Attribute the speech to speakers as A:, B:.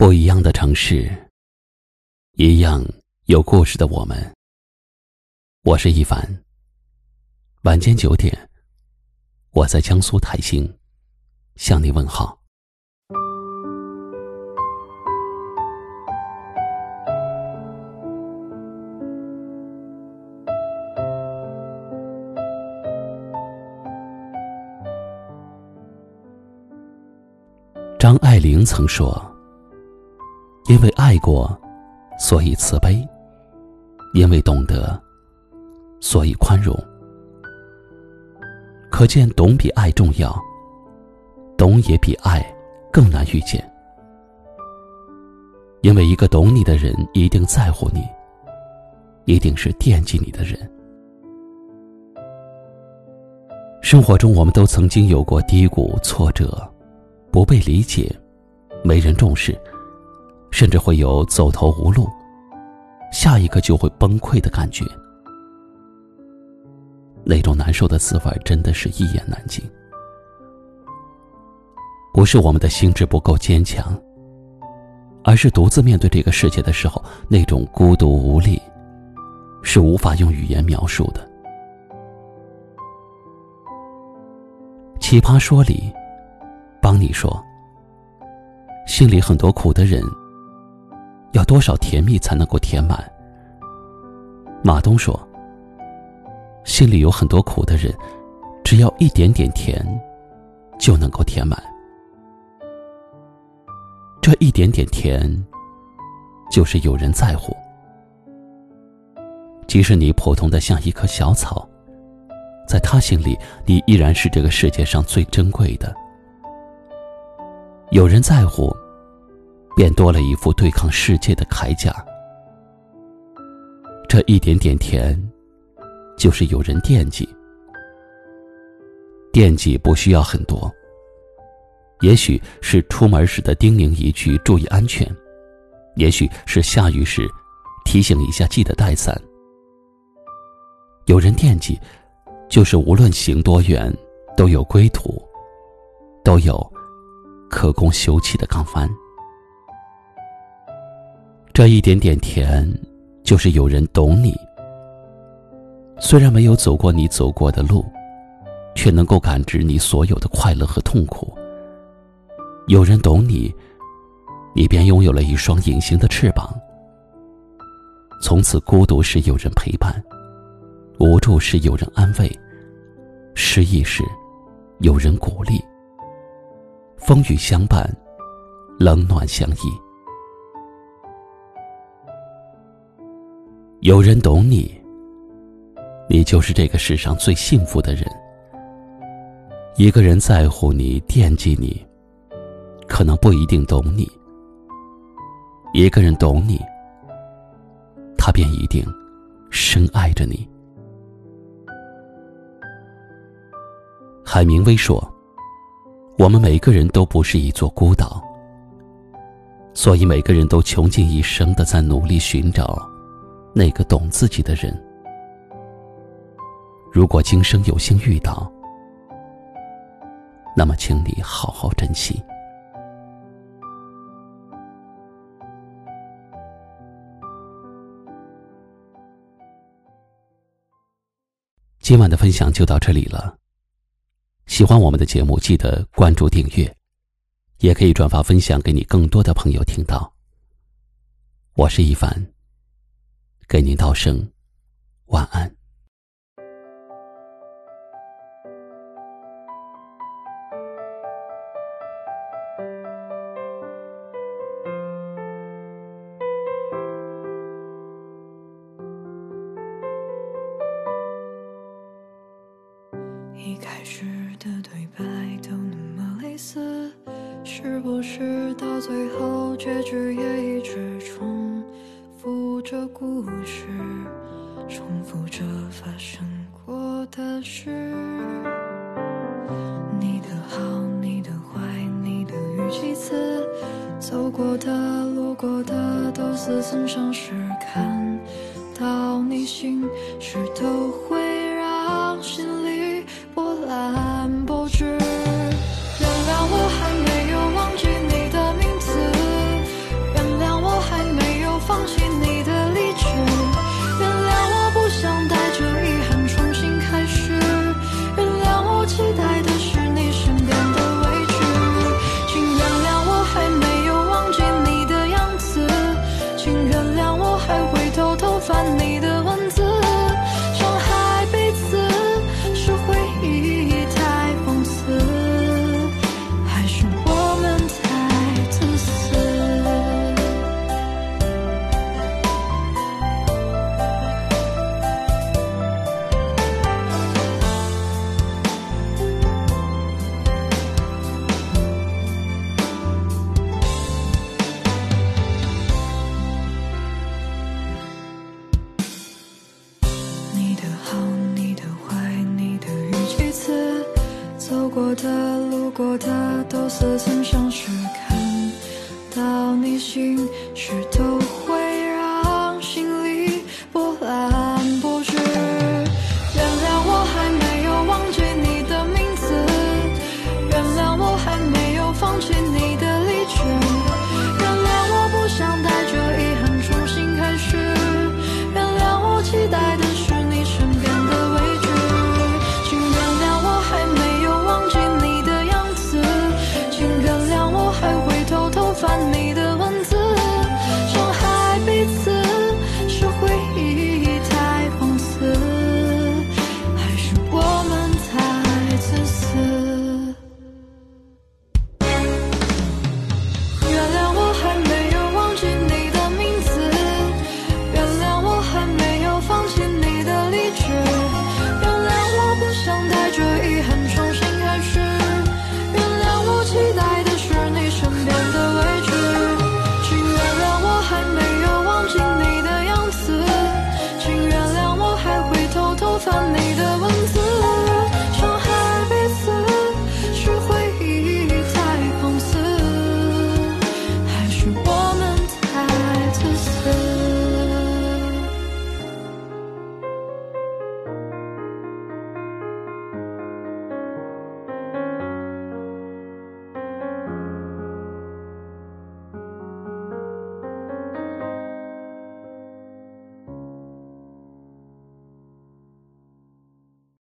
A: 不一样的城市，一样有故事的我们。我是一凡。晚间九点，我在江苏泰兴向你问好。张爱玲曾说。因为爱过，所以慈悲；因为懂得，所以宽容。可见，懂比爱重要，懂也比爱更难遇见。因为一个懂你的人，一定在乎你，一定是惦记你的人。生活中，我们都曾经有过低谷、挫折，不被理解，没人重视。甚至会有走投无路，下一个就会崩溃的感觉。那种难受的滋味，真的是一言难尽。不是我们的心智不够坚强，而是独自面对这个世界的时候，那种孤独无力，是无法用语言描述的。奇葩说里，帮你说，心里很多苦的人。要多少甜蜜才能够填满？马东说：“心里有很多苦的人，只要一点点甜，就能够填满。这一点点甜，就是有人在乎。即使你普通的像一棵小草，在他心里，你依然是这个世界上最珍贵的。有人在乎。”便多了一副对抗世界的铠甲。这一点点甜，就是有人惦记。惦记不需要很多，也许是出门时的叮咛一句“注意安全”，也许是下雨时提醒一下“记得带伞”。有人惦记，就是无论行多远，都有归途，都有可供休憩的港湾。这一点点甜，就是有人懂你。虽然没有走过你走过的路，却能够感知你所有的快乐和痛苦。有人懂你，你便拥有了一双隐形的翅膀。从此，孤独时有人陪伴，无助时有人安慰，失意时有人鼓励，风雨相伴，冷暖相依。有人懂你，你就是这个世上最幸福的人。一个人在乎你、惦记你，可能不一定懂你；一个人懂你，他便一定深爱着你。海明威说：“我们每个人都不是一座孤岛，所以每个人都穷尽一生的在努力寻找。”那个懂自己的人，如果今生有幸遇到，那么请你好好珍惜。今晚的分享就到这里了。喜欢我们的节目，记得关注订阅，也可以转发分享给你更多的朋友听到。我是一凡。给您道声晚安。
B: 一开始的对白都那么类似，是不是到最后结局也一直重？这故事重复着发生过的事，你的好，你的坏，你的语气词，走过的、路过的，都似曾相识。看到你心事，都会让心的、路过的，都似曾相识，看到你心事都。